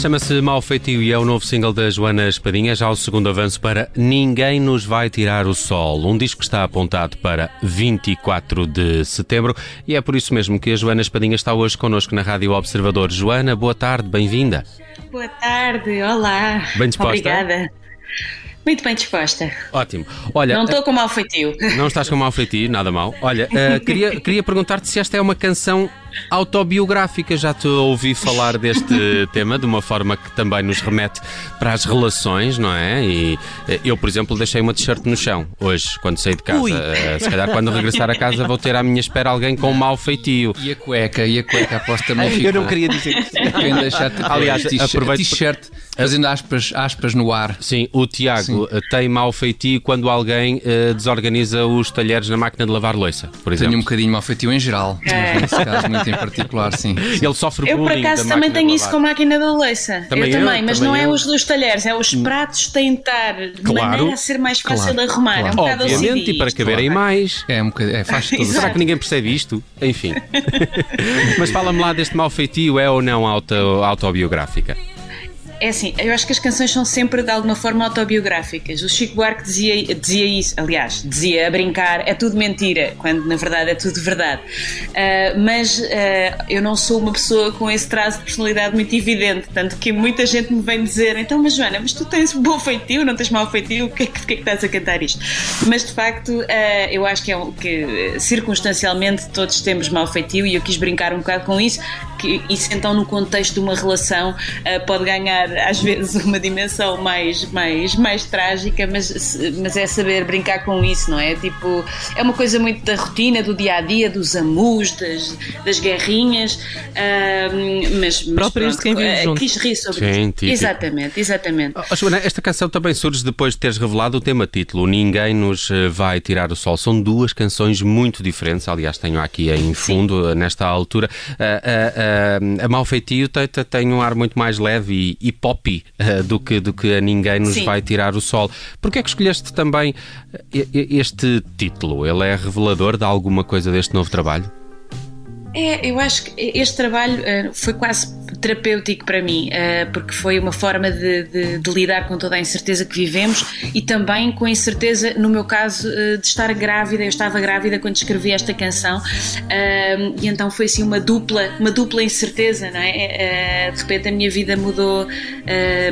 Chama-se Mal Feitio e é o novo single da Joana Espadinha, já o segundo avanço para Ninguém Nos Vai Tirar o Sol, um disco que está apontado para 24 de setembro e é por isso mesmo que a Joana Espadinha está hoje connosco na Rádio Observador. Joana, boa tarde, bem-vinda. Boa tarde, olá. Bem disposta? Obrigada. Muito bem disposta. Ótimo. Olha, Não estou com mau feitio. não estás com mal feitio, nada mal. Olha, eh, queria, queria perguntar-te se esta é uma canção autobiográfica. Já te ouvi falar deste tema de uma forma que também nos remete para as relações, não é? E eh, eu, por exemplo, deixei uma t-shirt no chão hoje, quando saí de casa. Ui. Eh, se calhar, quando regressar a casa, vou ter à minha espera alguém com mau feitio. E a cueca, e a cueca, aposto também ficou. Eu não queria dizer isso. Quem deixar Aliás, aproveito- t-shirt, fazendo aspas, aspas no ar. Sim, o Tiago eh, tem mau feitio quando alguém eh, desorganiza os talheres na máquina de lavar louça, por exemplo. Tenho um bocadinho mau feitio em geral, mas nesse caso muito em particular, sim. Ele sofre Eu, por acaso, da também tenho isso com a máquina da louça. Também eu eu, também, mas também não é eu. os dos talheres, é os pratos têm de estar de Claro. maneira a ser mais fácil Claro, de arrumar. É um bocado Obviamente, OCD e para caberem mais. É um bocadinho, é, faz todo o Será que ninguém percebe isto? Enfim. Mas fala-me lá deste mau feitio, é ou não auto, autobiográfica? É assim, eu acho que as canções são sempre de alguma forma autobiográficas. O Chico Buarque dizia, dizia isso, aliás, dizia a brincar, é tudo mentira, quando na verdade é tudo verdade. Ah, mas ah, eu não sou uma pessoa com esse traço de personalidade muito evidente, tanto que muita gente me vem dizer, então, mas Joana, mas tu tens bom feitio, não tens mau feitio, o que é que, que, é que estás a cantar isto? Mas de facto, ah, eu acho que, é um, que circunstancialmente todos temos mau feitio e eu quis brincar um bocado com isso, que isso então no contexto de uma relação pode ganhar às vezes uma dimensão mais, mais, mais trágica, mas, mas é saber brincar com isso, não é? Tipo, é uma coisa muito da rotina, do dia a dia, dos amus, das, das guerrinhas, ah, mas, mas Próprias de quem vive ah, junto. quis rir sobre Sim, isso. Exatamente, exatamente. Oh, Joana, esta canção também surge depois de teres revelado o tema título Ninguém Nos eh, Vai Tirar o Sol. São duas canções muito diferentes, aliás, tenho aqui em fundo, eh, nesta altura. Ah, a Mal Feitio tem, tem- tem um ar muito mais leve e, e poppy ah, do, que, do que a Ninguém Nos Sim. Vai Tirar o Sol. Porquê é que escolheste também eh, este título? Ele é revelador de alguma coisa deste novo trabalho? É, eu acho que este trabalho eh, foi quase terapêutico para mim, eh, porque foi uma forma de, de- de lidar com toda a incerteza que vivemos e também com a incerteza, no meu caso, eh, de estar grávida. Eu estava grávida quando escrevi esta canção eh, e então foi assim uma dupla, uma dupla incerteza, não é? De repente a minha vida mudou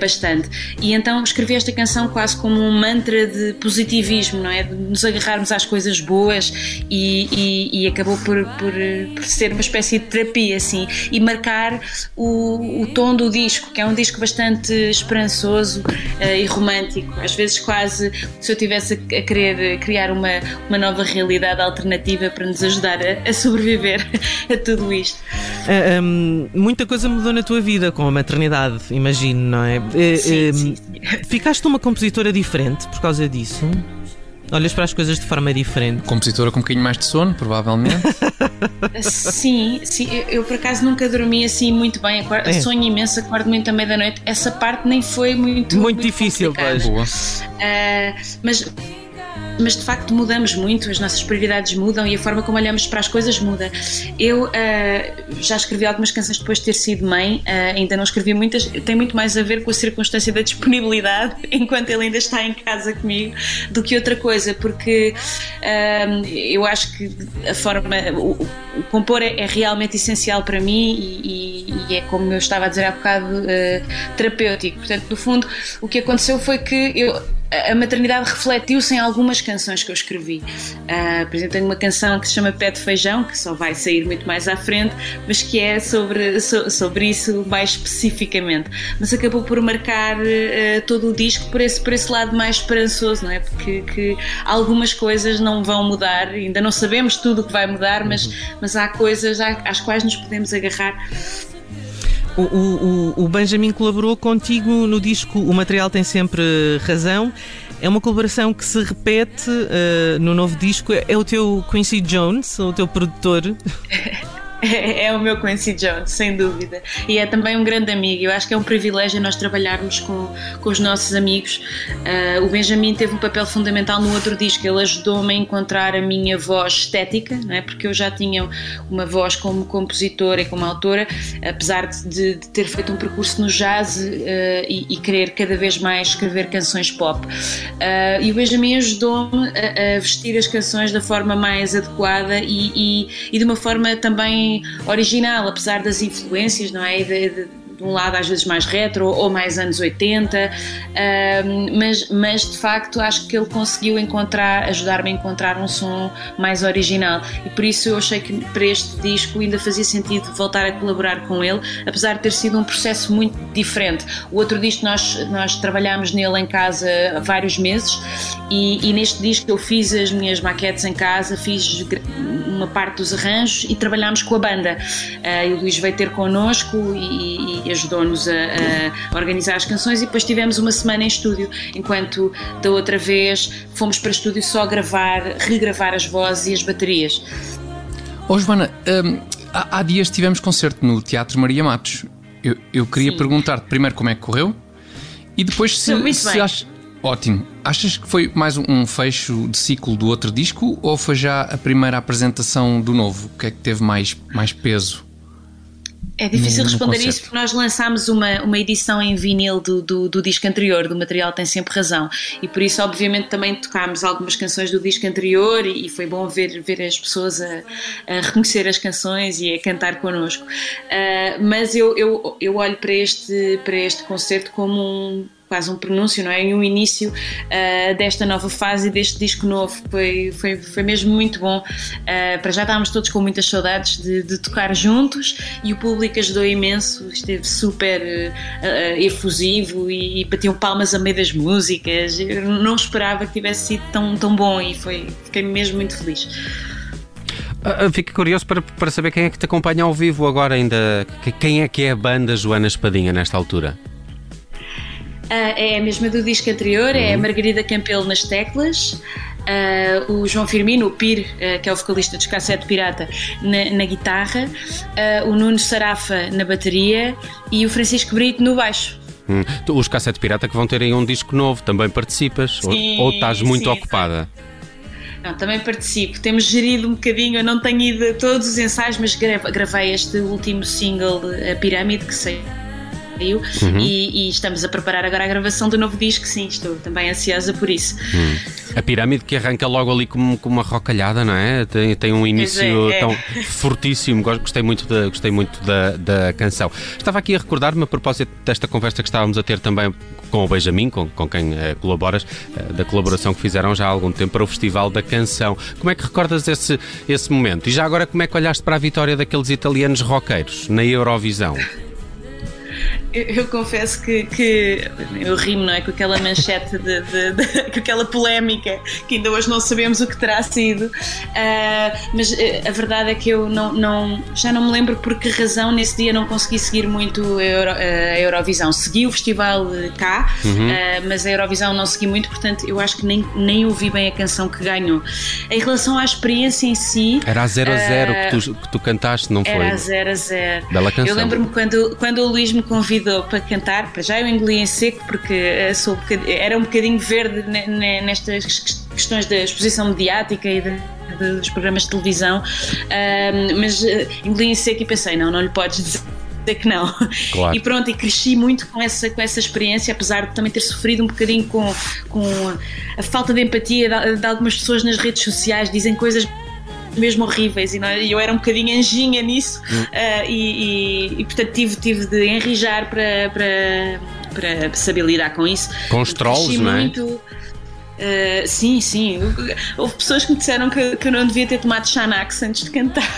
bastante. E então escrevi esta canção quase como um mantra de positivismo, não é? De nos agarrarmos às coisas boas e, e- e acabou por, por, por ser ser uma espécie de terapia, assim, e marcar o, o tom do disco, que é um disco bastante esperançoso uh, e romântico. Às vezes, quase se eu tivesse a, querer criar uma, uma nova realidade alternativa para nos ajudar a, a sobreviver a tudo isto. Uh, ah, um, muita coisa mudou na tua vida com a maternidade, imagino, não é? Uh, sim, sim, sim. Ficaste uma compositora diferente por causa disso? Olhas para as coisas de forma diferente. Compositora com um bocadinho mais de sono, provavelmente. sim, sim. Eu, eu, por acaso nunca dormi assim muito bem. Acordo, é. Sonho imenso, acordo muito à meia-noite. Essa parte nem foi muito. Muito, muito difícil, pois. Boa. Uh, mas mas de facto mudamos muito, as nossas prioridades mudam e a forma como olhamos para as coisas muda. Eu uh, já escrevi algumas canções depois de ter sido mãe, uh, ainda não escrevi muitas, tem muito mais a ver com a circunstância da disponibilidade enquanto ele ainda está em casa comigo do que outra coisa, porque uh, eu acho que a forma, o, o compor é, é, realmente essencial para mim e, e, e, é como eu estava a dizer há bocado, terapêutico. Portanto, no fundo, o que aconteceu foi que eu a maternidade refletiu-se em algumas canções que eu escrevi. Uh, por exemplo, tenho uma canção que se chama Pé de Feijão, que só vai sair muito mais à frente, mas que é sobre, so, sobre isso mais especificamente. Mas acabou por marcar uh, todo o disco por esse, por esse lado mais esperançoso, não é? Porque que algumas coisas não vão mudar, ainda não sabemos tudo o que vai mudar, mas, uhum. mas há coisas às quais nos podemos agarrar o, o, o, Benjamin colaborou contigo no disco O Material Tem Sempre Razão. É uma colaboração que se repete uh, no novo disco. É o teu Quincy Jones, o teu produtor? É, o meu Quincy Jones, sem dúvida. E é também um grande amigo. Eu acho que é um privilégio nós trabalharmos com, com os nossos amigos. Uh, o Benjamin teve um papel fundamental no outro disco. Ele ajudou-me a encontrar a minha voz estética, não é? porque eu já tinha uma voz como compositora e como autora, apesar de, de ter feito um percurso no jazz uh, e, e, querer cada vez mais escrever canções pop. Uh, e o Benjamin ajudou-me a, a, vestir as canções da forma mais adequada e, e, e de uma forma também original, apesar das influências, não é? De, de, de um lado às vezes mais retro ou mais anos 80, mas, mas de facto acho que ele conseguiu encontrar, ajudar-me a encontrar um som mais original e por isso eu achei que para este disco ainda fazia sentido voltar a colaborar com ele, apesar de ter sido um processo muito diferente. O outro disco nós, nós trabalhámos nele em casa há vários meses e, e neste disco eu fiz as minhas maquetes em casa, fiz uma parte dos arranjos e trabalhámos com a banda. Uh, o Luís veio ter connosco e, e ajudou-nos a, a, organizar as canções e depois tivemos uma semana em estúdio, enquanto da outra vez fomos para estúdio só gravar, regravar as vozes e as baterias. Oh, Joana, um, há, há, dias tivemos concerto no Teatro Maria Matos. Eu, eu queria perguntar-te primeiro como é que correu e depois se, se, ach, Ótimo. Achas que foi mais um fecho de ciclo do outro disco ou foi já a primeira apresentação do novo? O que é que teve mais, mais peso? É difícil no, responder no isso porque nós lançámos uma, uma edição em vinil do, do, do, disco anterior, do material Tem Sempre Razão, e por isso, obviamente, também tocámos algumas canções do disco anterior e, e foi bom ver, ver as pessoas a, a, reconhecer as canções e a cantar connosco. Uh, mas eu, eu, eu olho para este, para este concerto como um quase um pronúncio, não é? E um início uh, desta nova fase e deste disco novo. Foi, foi, foi mesmo muito bom. Uh, para já estávamos todos com muitas saudades de, de, tocar juntos e o público ajudou imenso, esteve super uh, efusivo e, e batiam palmas a meio das músicas. Eu não esperava que tivesse sido tão, tão bom e foi, fiquei mesmo muito feliz. Fico curioso para, para saber quem é que te acompanha ao vivo agora ainda. Quem é que é a banda Joana Espadinha nesta altura? Uh, é a mesma do disco anterior, uhum. é a uhum. Margarida Campelo nas teclas. Uh, o João Firmino, o Pir, uh, que é o vocalista dos Cassete Pirata, na, na guitarra, uh, o Nuno Sarafa na bateria e o Francisco Brito no baixo. Hum. Os Cassete Pirata que vão ter aí um disco novo, também participas? Sim, ou, ou estás muito sim, ocupada? Não, também participo. Temos gerido um bocadinho, eu não tenho ido a todos os ensaios, mas gravei este último single, A Pirâmide, que saiu uhum. e, e, estamos a preparar agora a gravação do novo disco, sim, estou também ansiosa por isso. Hum. A pirâmide que arranca logo ali com, com uma rocalhada, não é? Tem, tem um início é, é. tão fortíssimo, gostei muito, da, gostei muito da, da canção. Estava aqui a recordar-me a propósito desta conversa que estávamos a ter também com o Benjamin, com, com quem uh, colaboras, uh, da colaboração que fizeram já há algum tempo para o Festival da Canção. Como é que recordas esse, esse momento? E já agora, como é que olhaste para a vitória daqueles italianos roqueiros na Eurovisão? Eu, eu, confesso que, que eu rimo, não é? Com aquela manchete, de, de, de, com aquela polémica que ainda hoje não sabemos o que terá sido. Uh, mas uh, a verdade é que eu não, não, já não me lembro por que razão nesse dia não consegui seguir muito a, Euro, a Eurovisão. Segui o festival cá, uhum. uh, mas a Eurovisão não segui muito, portanto eu acho que nem, nem ouvi bem a canção que ganhou. Em relação à experiência em si. Era a 0 a 0 que, tu, que tu cantaste, não foi? Era a 0 a 0. Bela canção. Eu lembro-me quando, quando o Luís me convidou para cantar, para já eu engoli em seco porque eh, sou, era um bocadinho verde nestas questões da exposição mediática e de, dos programas de televisão, mas eh, engoli em seco e pensei, não, não lhe podes dizer que não. Claro. E pronto, e cresci muito com essa, com essa experiência, apesar de também ter sofrido um bocadinho com, com a falta de empatia de, de algumas pessoas nas redes sociais, dizem coisas mesmo horríveis e é? eu era um bocadinho anjinha nisso hum. uh, e, e, e, portanto tive, tive de enrijar para, para, para saber lidar com isso. Com os trolls, não é? Muito, Uh, sim, sim. Houve pessoas que me disseram que, que eu não devia ter tomado Xanax antes de cantar.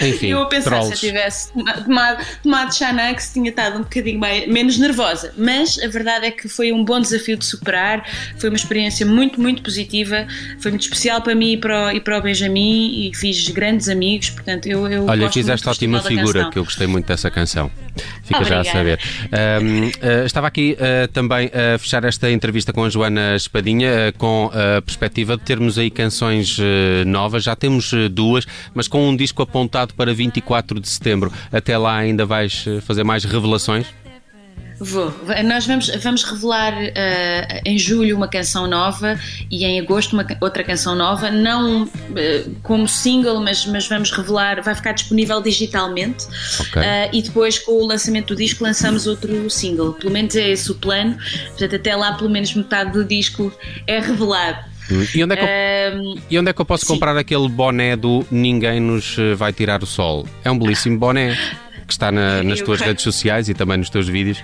Enfim, eu a pensar trolls. se eu tivesse tomado, tomado Xanax tinha estado um bocadinho mais, menos nervosa. Mas a verdade é que foi um bom desafio de superar. Foi uma experiência muito, muito positiva. Foi muito especial para mim e para o, e para o Benjamin e fiz grandes amigos. Portanto, eu, eu Olha, fizeste ótima figura, que eu gostei muito dessa canção. Fica Obrigada. já a saber. Um, uh, eh, estava aqui uh, também a fechar esta entrevista com a Joana Espadinha, uh, com a perspectiva de termos aí canções novas. Já temos duas, mas com um disco apontado para 24 de setembro. Até lá ainda vais fazer mais revelações? Vou. Nós vamos, vamos revelar uh, em julho uma canção nova e em agosto uma, outra canção nova, não uh, como single, mas, mas vamos revelar, vai ficar disponível digitalmente okay. uh, e depois com o lançamento do disco lançamos outro single. Pelo menos é esse o plano. Portanto, até lá, pelo menos metade do disco é revelado. Hum. E onde, é que eu, e onde é que eu posso sim. comprar aquele boné do Ninguém nos vai tirar o sol? É um belíssimo boné que está na, nas tuas redes sociais e também nos teus vídeos.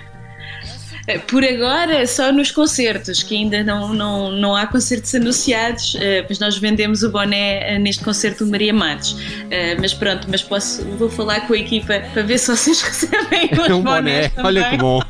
Eh, por agora, só nos concertos, que ainda não, não, não há concertos anunciados, eh, mas nós vendemos o boné eh, neste concerto do Maria Matos. Mas pronto, mas posso, vou falar com a equipa para ver se vocês recebem os um boné. Olha que bom.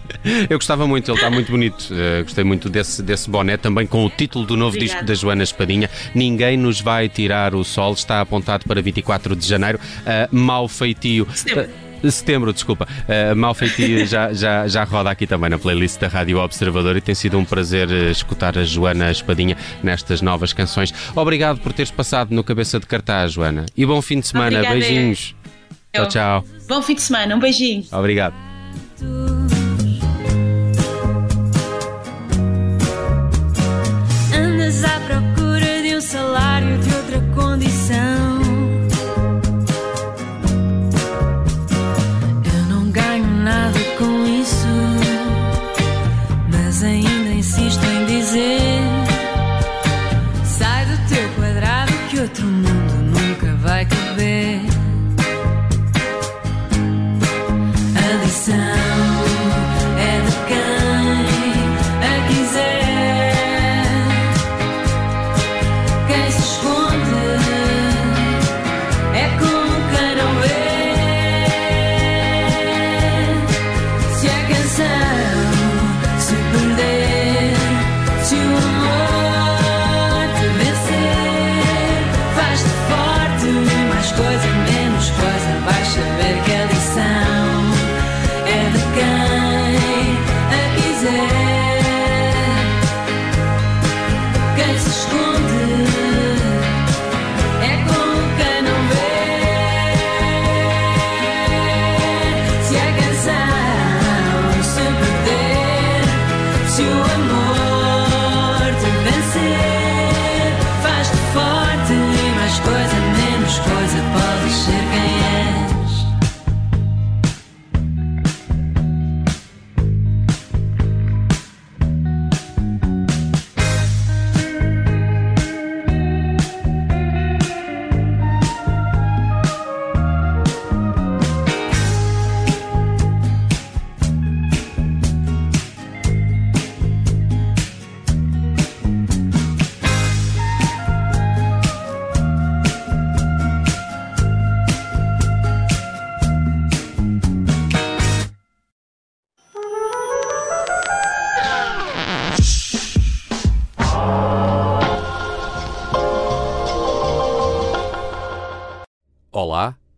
Eu gostava muito, ele está muito bonito. Gostei muito desse, desse boné, também com o título do novo Obrigada. disco da Joana Espadinha. Ninguém nos vai tirar o sol. Está apontado para 24 de janeiro. Uh, mau feitio. Setembro setembro, desculpa. Uh, Mal Feitio já, já, já roda aqui também na playlist da Rádio Observador e tem sido um prazer eh, escutar a Joana Espadinha nestas novas canções. Obrigado por teres passado no Cabeça de Cartaz, Joana. E bom fim de semana. Obrigada. Beijinhos. Eu. Tchau, tchau. Bom fim de semana. Um beijinho. Obrigado.